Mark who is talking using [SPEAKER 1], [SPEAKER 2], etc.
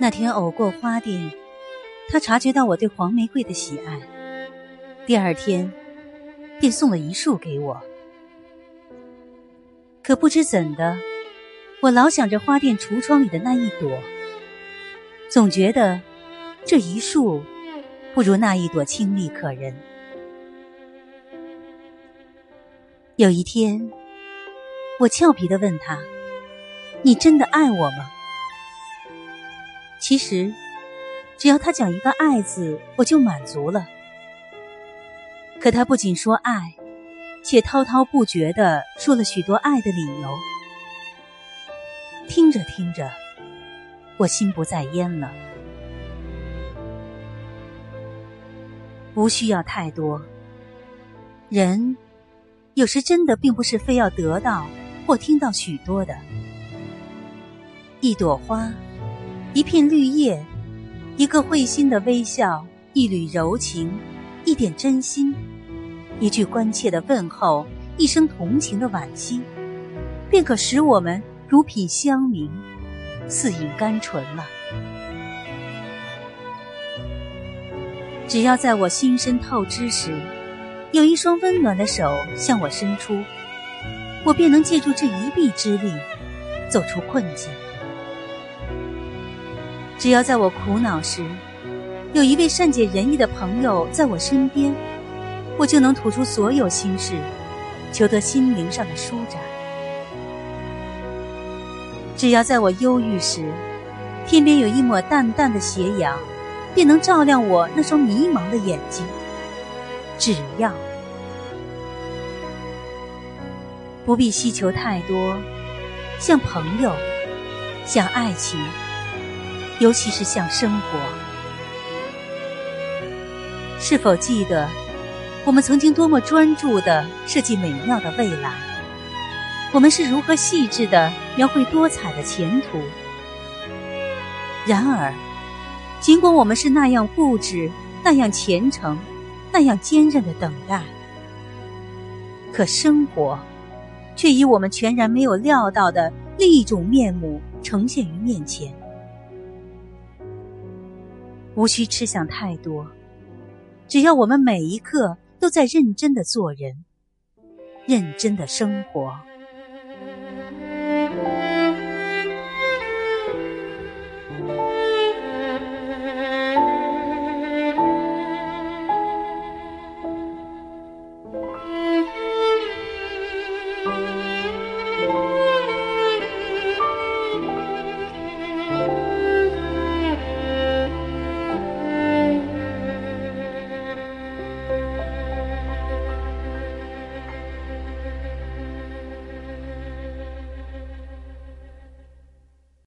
[SPEAKER 1] 那天偶过花店，他察觉到我对黄玫瑰的喜爱，第二天便送了一束给我。可不知怎的，我老想着花店橱窗里的那一朵，总觉得这一束不如那一朵清丽可人。有一天，我俏皮的问他：“你真的爱我吗？”其实，只要他讲一个“爱”字，我就满足了。可他不仅说爱，且滔滔不绝的说了许多爱的理由。听着听着，我心不在焉了。不需要太多，人有时真的并不是非要得到或听到许多的，一朵花。一片绿叶，一个会心的微笑，一缕柔情，一点真心，一句关切的问候，一声同情的惋惜，便可使我们如品香茗，似饮甘醇了。只要在我心深透支时，有一双温暖的手向我伸出，我便能借助这一臂之力，走出困境。只要在我苦恼时，有一位善解人意的朋友在我身边，我就能吐出所有心事，求得心灵上的舒展。只要在我忧郁时，天边有一抹淡淡的斜阳，便能照亮我那双迷茫的眼睛。只要不必希求太多，像朋友，像爱情。尤其是像生活，是否记得我们曾经多么专注的设计美妙的未来？我们是如何细致的描绘多彩的前途？然而，尽管我们是那样固执、那样虔诚、那样坚韧的等待，可生活却以我们全然没有料到的另一种面目呈现于面前。无需吃想太多，只要我们每一刻都在认真的做人，认真的生活。